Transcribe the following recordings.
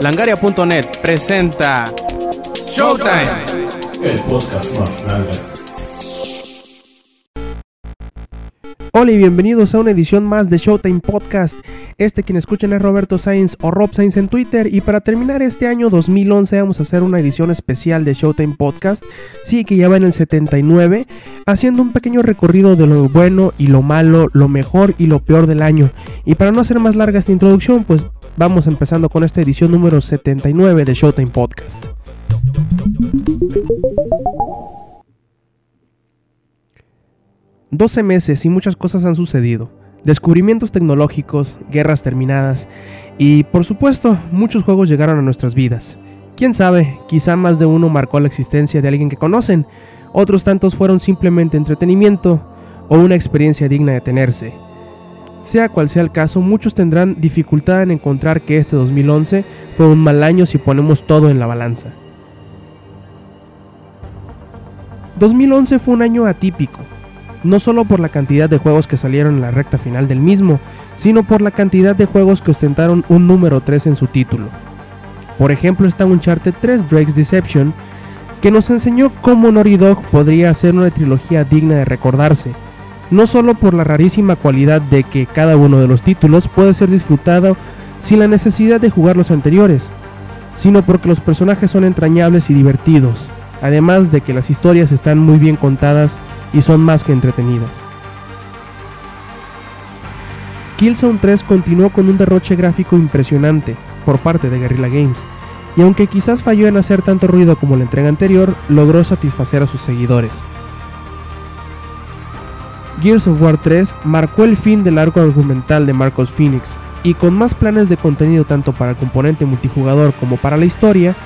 Langaria.net presenta Showtime. El podcast más grande. Hola y bienvenidos a una edición más de Showtime Podcast. Este quien escuchan es Roberto Sainz o Rob Sainz en Twitter y para terminar este año 2011 vamos a hacer una edición especial de Showtime Podcast, sí que ya va en el 79, haciendo un pequeño recorrido de lo bueno y lo malo, lo mejor y lo peor del año. Y para no hacer más larga esta introducción, pues vamos empezando con esta edición número 79 de Showtime Podcast. 12 meses y muchas cosas han sucedido. Descubrimientos tecnológicos, guerras terminadas y por supuesto muchos juegos llegaron a nuestras vidas. Quién sabe, quizá más de uno marcó la existencia de alguien que conocen, otros tantos fueron simplemente entretenimiento o una experiencia digna de tenerse. Sea cual sea el caso, muchos tendrán dificultad en encontrar que este 2011 fue un mal año si ponemos todo en la balanza. 2011 fue un año atípico, no solo por la cantidad de juegos que salieron en la recta final del mismo, sino por la cantidad de juegos que ostentaron un número 3 en su título. Por ejemplo está Uncharted 3 Drake's Deception, que nos enseñó cómo Naughty Dog podría ser una trilogía digna de recordarse, no solo por la rarísima cualidad de que cada uno de los títulos puede ser disfrutado sin la necesidad de jugar los anteriores, sino porque los personajes son entrañables y divertidos, además de que las historias están muy bien contadas y son más que entretenidas. Killzone 3 continuó con un derroche gráfico impresionante por parte de Guerrilla Games, y aunque quizás falló en hacer tanto ruido como la entrega anterior, logró satisfacer a sus seguidores. Gears of War 3 marcó el fin del arco argumental de Marcos Phoenix, y con más planes de contenido tanto para el componente multijugador como para la historia,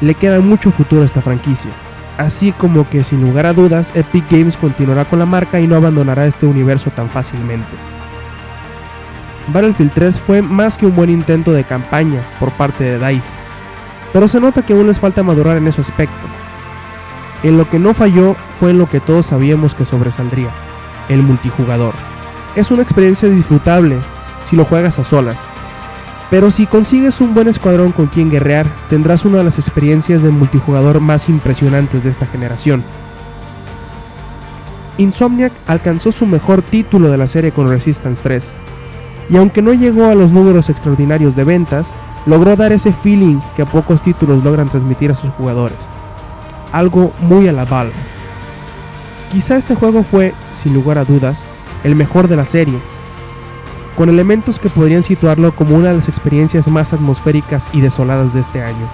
le queda mucho futuro a esta franquicia. Así como que sin lugar a dudas, Epic Games continuará con la marca y no abandonará este universo tan fácilmente. Battlefield 3 fue más que un buen intento de campaña por parte de DICE, pero se nota que aún les falta madurar en ese aspecto. En lo que no falló fue en lo que todos sabíamos que sobresaldría, el multijugador. Es una experiencia disfrutable si lo juegas a solas, pero si consigues un buen escuadrón con quien guerrear, tendrás una de las experiencias de multijugador más impresionantes de esta generación. Insomniac alcanzó su mejor título de la serie con Resistance 3, y aunque no llegó a los números extraordinarios de ventas, logró dar ese feeling que pocos títulos logran transmitir a sus jugadores. Algo muy a la Valve. Quizá este juego fue, sin lugar a dudas, el mejor de la serie, con elementos que podrían situarlo como una de las experiencias más atmosféricas y desoladas de este año.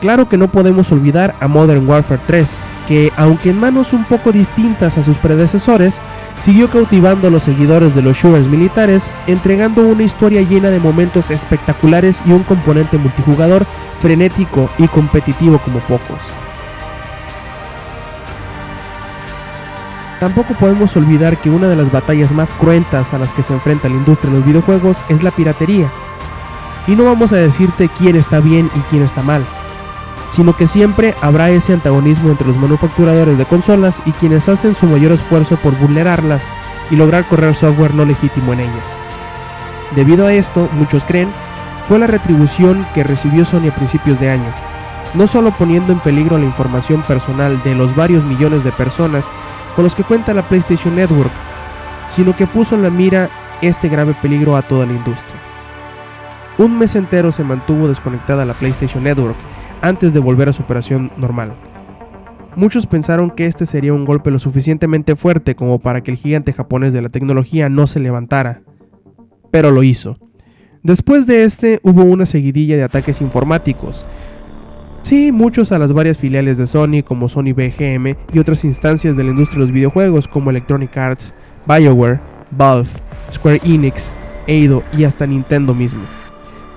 Claro que no podemos olvidar a Modern Warfare 3, que aunque en manos un poco distintas a sus predecesores, siguió cautivando a los seguidores de los shooters militares, entregando una historia llena de momentos espectaculares y un componente multijugador frenético y competitivo como pocos. Tampoco podemos olvidar que una de las batallas más cruentas a las que se enfrenta la industria de los videojuegos es la piratería. Y no vamos a decirte quién está bien y quién está mal, sino que siempre habrá ese antagonismo entre los manufacturadores de consolas y quienes hacen su mayor esfuerzo por vulnerarlas y lograr correr software no legítimo en ellas. Debido a esto, muchos creen, fue la retribución que recibió Sony a principios de año, no solo poniendo en peligro la información personal de los varios millones de personas con los que cuenta la PlayStation Network, sino que puso en la mira este grave peligro a toda la industria. Un mes entero se mantuvo desconectada la PlayStation Network antes de volver a su operación normal. Muchos pensaron que este sería un golpe lo suficientemente fuerte como para que el gigante japonés de la tecnología no se levantara, pero lo hizo. Después de este hubo una seguidilla de ataques informáticos, Sí, muchos a las varias filiales de Sony como Sony BGM y otras instancias de la industria de los videojuegos como Electronic Arts, BioWare, Valve, Square Enix, Eido y hasta Nintendo mismo.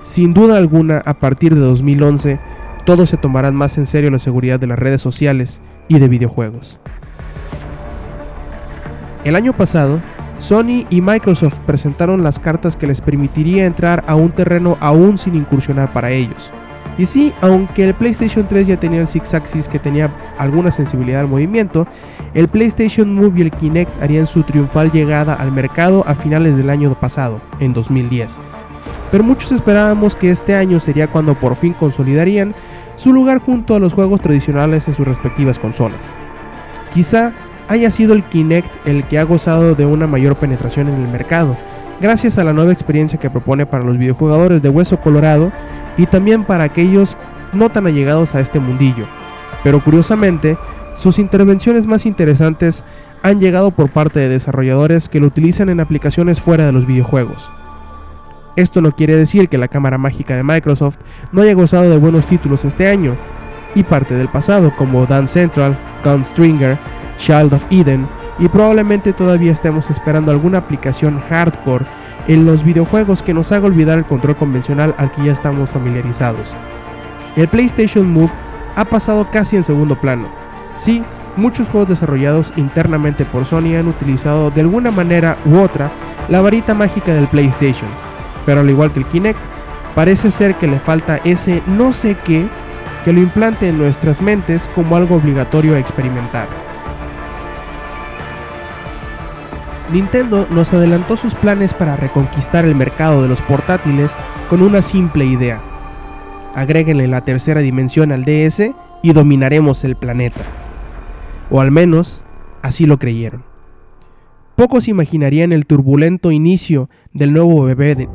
Sin duda alguna, a partir de 2011, todos se tomarán más en serio la seguridad de las redes sociales y de videojuegos. El año pasado, Sony y Microsoft presentaron las cartas que les permitiría entrar a un terreno aún sin incursionar para ellos. Y sí, aunque el PlayStation 3 ya tenía el Six Axis que tenía alguna sensibilidad al movimiento, el PlayStation Move y el Kinect harían su triunfal llegada al mercado a finales del año pasado, en 2010. pero muchos esperábamos que este año sería cuando por fin consolidarían su lugar junto a los juegos tradicionales en sus respectivas consolas. Quizá haya sido el Kinect el que ha gozado de una mayor penetración en el mercado, gracias a la nueva experiencia que propone para los videojugadores de hueso colorado y también para aquellos no tan allegados a este mundillo. Pero curiosamente, sus intervenciones más interesantes han llegado por parte de desarrolladores que lo utilizan en aplicaciones fuera de los videojuegos. Esto no quiere decir que la cámara mágica de Microsoft no haya gozado de buenos títulos este año, y parte del pasado como Dance Central, Gunstringer, Child of Eden, y probablemente todavía estemos esperando alguna aplicación hardcore en los videojuegos que nos haga olvidar el control convencional al que ya estamos familiarizados. El PlayStation Move ha pasado casi en segundo plano. Sí, muchos juegos desarrollados internamente por Sony han utilizado de alguna manera u otra la varita mágica del PlayStation, pero al igual que el Kinect, parece ser que le falta ese no sé qué que lo implante en nuestras mentes como algo obligatorio a experimentar. Nintendo nos adelantó sus planes para reconquistar el mercado de los portátiles con una simple idea. Agréguenle la tercera dimensión al DS y dominaremos el planeta. O al menos, así lo creyeron. Pocos imaginarían el turbulento inicio del nuevo bebé de...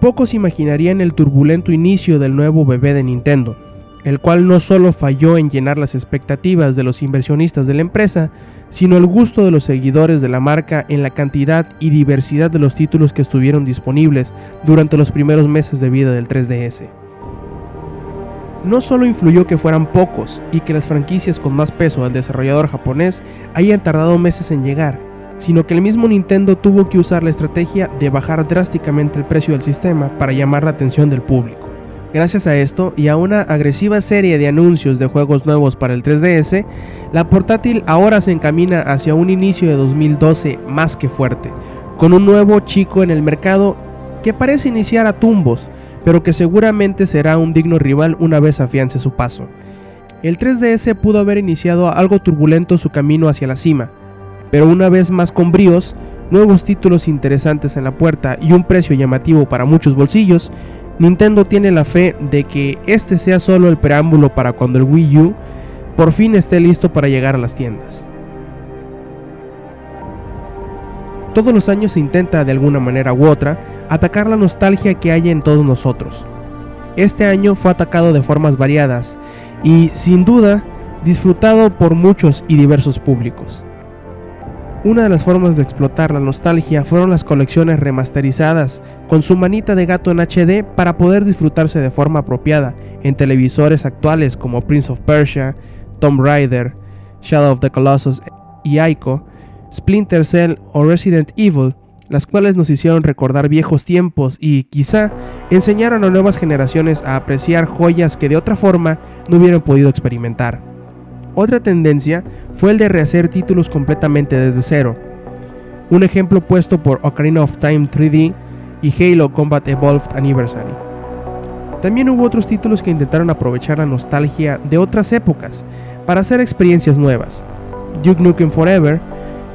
Pocos imaginarían el turbulento inicio del nuevo bebé de Nintendo, el cual no solo falló en llenar las expectativas de los inversionistas de la empresa, sino el gusto de los seguidores de la marca en la cantidad y diversidad de los títulos que estuvieron disponibles durante los primeros meses de vida del 3DS. No solo influyó que fueran pocos y que las franquicias con más peso al desarrollador japonés hayan tardado meses en llegar, sino que el mismo Nintendo tuvo que usar la estrategia de bajar drásticamente el precio del sistema para llamar la atención del público. Gracias a esto y a una agresiva serie de anuncios de juegos nuevos para el 3DS, la portátil ahora se encamina hacia un inicio de 2012 más que fuerte, con un nuevo chico en el mercado que parece iniciar a tumbos, pero que seguramente será un digno rival una vez afiance su paso. El 3DS pudo haber iniciado algo turbulento su camino hacia la cima, pero una vez más con bríos, nuevos títulos interesantes en la puerta y un precio llamativo para muchos bolsillos, Nintendo tiene la fe de que este sea solo el preámbulo para cuando el Wii U por fin esté listo para llegar a las tiendas. Todos los años se intenta de alguna manera u otra atacar la nostalgia que hay en todos nosotros. Este año fue atacado de formas variadas y sin duda disfrutado por muchos y diversos públicos. Una de las formas de explotar la nostalgia fueron las colecciones remasterizadas con su manita de gato en HD para poder disfrutarse de forma apropiada en televisores actuales como Prince of Persia, Tomb Raider, Shadow of the Colossus y Ico, Splinter Cell o Resident Evil, las cuales nos hicieron recordar viejos tiempos y quizá enseñaron a nuevas generaciones a apreciar joyas que de otra forma no hubieran podido experimentar. Otra tendencia fue el de rehacer títulos completamente desde cero. Un ejemplo puesto por Ocarina of Time 3D y Halo Combat Evolved Anniversary. También hubo otros títulos que intentaron aprovechar la nostalgia de otras épocas para hacer experiencias nuevas. Duke Nukem Forever,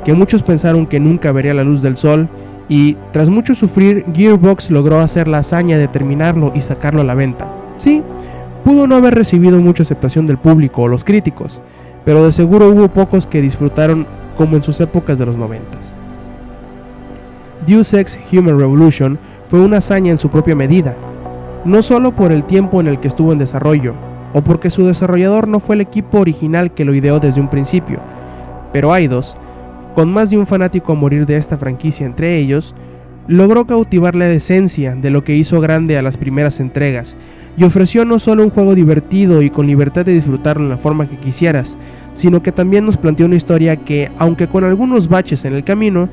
que muchos pensaron que nunca vería la luz del sol, y tras mucho sufrir, Gearbox logró hacer la hazaña de terminarlo y sacarlo a la venta. Sí, Pudo no haber recibido mucha aceptación del público o los críticos, pero de seguro hubo pocos que disfrutaron como en sus épocas de los noventas. Deus Ex Human Revolution fue una hazaña en su propia medida, no solo por el tiempo en el que estuvo en desarrollo, o porque su desarrollador no fue el equipo original que lo ideó desde un principio, pero Eidos, con más de un fanático a morir de esta franquicia entre ellos, logró cautivar la esencia de lo que hizo grande a las primeras entregas, y ofreció no solo un juego divertido y con libertad de disfrutarlo en la forma que quisieras, sino que también nos planteó una historia que, aunque con algunos baches en el camino,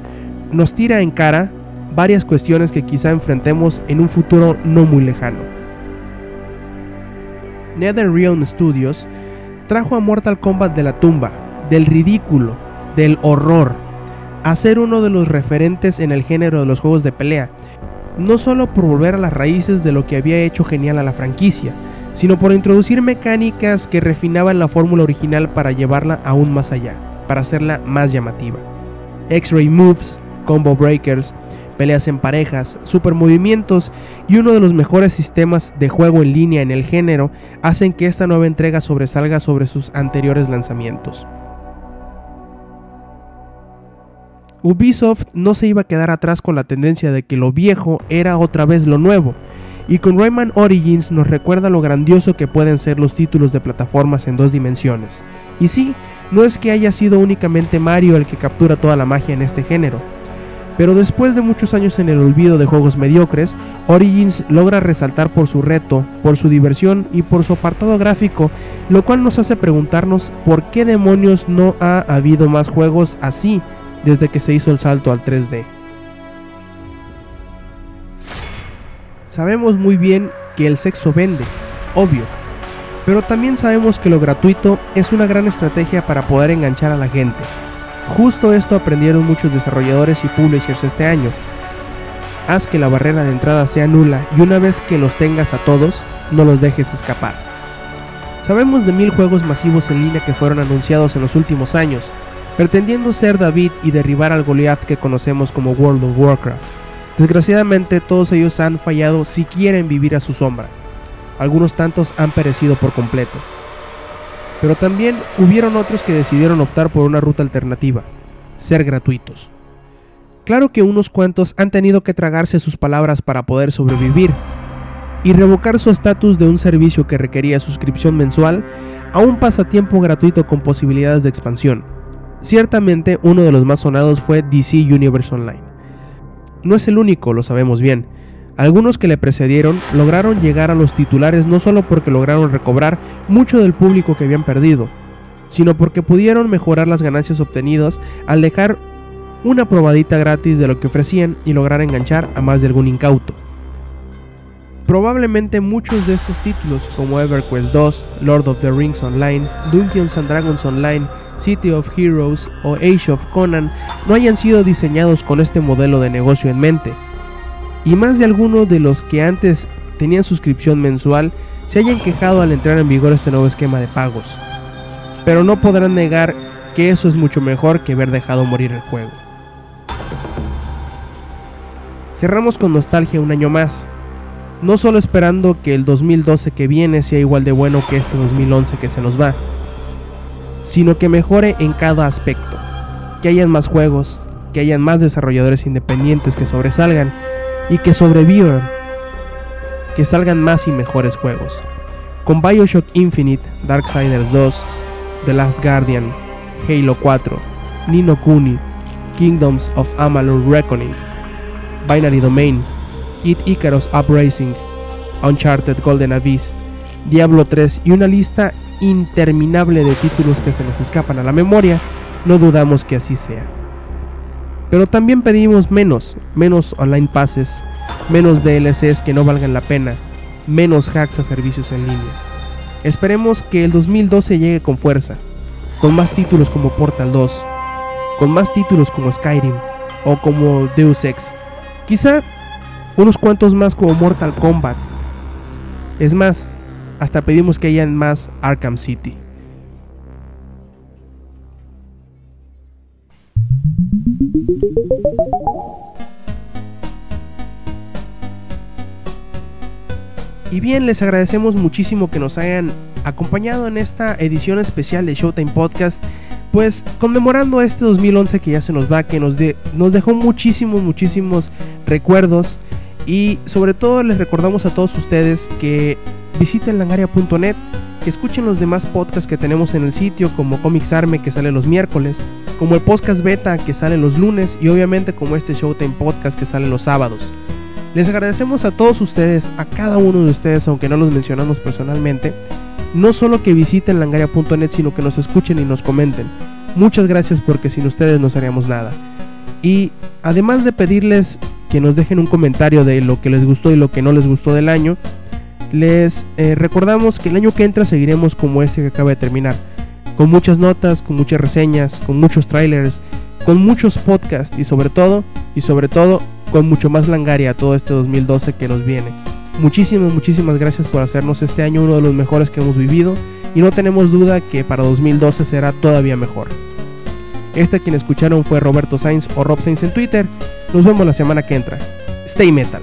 nos tira en cara varias cuestiones que quizá enfrentemos en un futuro no muy lejano. NetherRealm Studios trajo a Mortal Kombat de la tumba, del ridículo, del horror, a ser uno de los referentes en el género de los juegos de pelea, no solo por volver a las raíces de lo que había hecho genial a la franquicia, sino por introducir mecánicas que refinaban la fórmula original para llevarla aún más allá, para hacerla más llamativa. X-Ray Moves, Combo Breakers, peleas en parejas, supermovimientos y uno de los mejores sistemas de juego en línea en el género hacen que esta nueva entrega sobresalga sobre sus anteriores lanzamientos. Ubisoft no se iba a quedar atrás con la tendencia de que lo viejo era otra vez lo nuevo, y con Rayman Origins nos recuerda lo grandioso que pueden ser los títulos de plataformas en dos dimensiones. Y sí, no es que haya sido únicamente Mario el que captura toda la magia en este género, pero después de muchos años en el olvido de juegos mediocres, Origins logra resaltar por su reto, por su diversión y por su apartado gráfico, lo cual nos hace preguntarnos por qué demonios no ha habido más juegos así desde que se hizo el salto al 3D. Sabemos muy bien que el sexo vende, obvio, pero también sabemos que lo gratuito es una gran estrategia para poder enganchar a la gente. Justo esto aprendieron muchos desarrolladores y publishers este año. Haz que la barrera de entrada sea nula y una vez que los tengas a todos, no los dejes escapar. Sabemos de mil juegos masivos en línea que fueron anunciados en los últimos años, pretendiendo ser David y derribar al Goliath que conocemos como World of Warcraft. Desgraciadamente todos ellos han fallado si quieren vivir a su sombra. Algunos tantos han perecido por completo. Pero también hubieron otros que decidieron optar por una ruta alternativa, ser gratuitos. Claro que unos cuantos han tenido que tragarse sus palabras para poder sobrevivir y revocar su estatus de un servicio que requería suscripción mensual a un pasatiempo gratuito con posibilidades de expansión. Ciertamente uno de los más sonados fue DC Universe Online. No es el único, lo sabemos bien. Algunos que le precedieron lograron llegar a los titulares no solo porque lograron recobrar mucho del público que habían perdido, sino porque pudieron mejorar las ganancias obtenidas al dejar una probadita gratis de lo que ofrecían y lograr enganchar a más de algún incauto. Probablemente muchos de estos títulos como EverQuest 2, Lord of the Rings Online, Dungeons and Dragons Online, City of Heroes o Age of Conan no hayan sido diseñados con este modelo de negocio en mente. Y más de algunos de los que antes tenían suscripción mensual se hayan quejado al entrar en vigor este nuevo esquema de pagos. Pero no podrán negar que eso es mucho mejor que haber dejado morir el juego. Cerramos con nostalgia un año más, no solo esperando que el 2012 que viene sea igual de bueno que este 2011 que se nos va, sino que mejore en cada aspecto, que hayan más juegos, que hayan más desarrolladores independientes que sobresalgan y que sobrevivan, que salgan más y mejores juegos. Con Bioshock Infinite, Darksiders 2, The Last Guardian, Halo 4, Nino Kuni, Kingdoms of Amalur Reckoning, Binary Domain, Kid Icarus Upracing, Uncharted Golden Abyss, Diablo 3 y una lista interminable de títulos que se nos escapan a la memoria, no dudamos que así sea. Pero también pedimos menos, menos online passes, menos DLCs que no valgan la pena, menos hacks a servicios en línea. Esperemos que el 2012 llegue con fuerza, con más títulos como Portal 2, con más títulos como Skyrim o como Deus Ex. Quizá unos cuantos más como Mortal Kombat. Es más, hasta pedimos que hayan más Arkham City. Y bien, les agradecemos muchísimo que nos hayan acompañado en esta edición especial de Showtime Podcast, pues conmemorando este 2011 que ya se nos va, que nos, nos dejó muchísimos, muchísimos recuerdos y sobre todo les recordamos a todos ustedes que visiten langaria.net, que escuchen los demás podcasts que tenemos en el sitio, como Comics Arme que sale los miércoles, como el podcast beta que sale los lunes y obviamente como este Showtime Podcast que sale los sábados. Les agradecemos a todos ustedes, a cada uno de ustedes, aunque no los mencionamos personalmente, no solo que visiten langaria.net, sino que nos escuchen y nos comenten. Muchas gracias porque sin ustedes no haríamos nada. Y además de pedirles que nos dejen un comentario de lo que les gustó y lo que no les gustó del año. Les eh, recordamos que el año que entra seguiremos como este que acaba de terminar, con muchas notas, con muchas reseñas, con muchos trailers, con muchos podcasts y sobre todo, y sobre todo, con mucho más langaria todo este 2012 que nos viene. Muchísimas, muchísimas gracias por hacernos este año uno de los mejores que hemos vivido y no tenemos duda que para 2012 será todavía mejor. Este quien escucharon fue Roberto Sainz o Rob Sainz en Twitter. Nos vemos la semana que entra. Stay metal.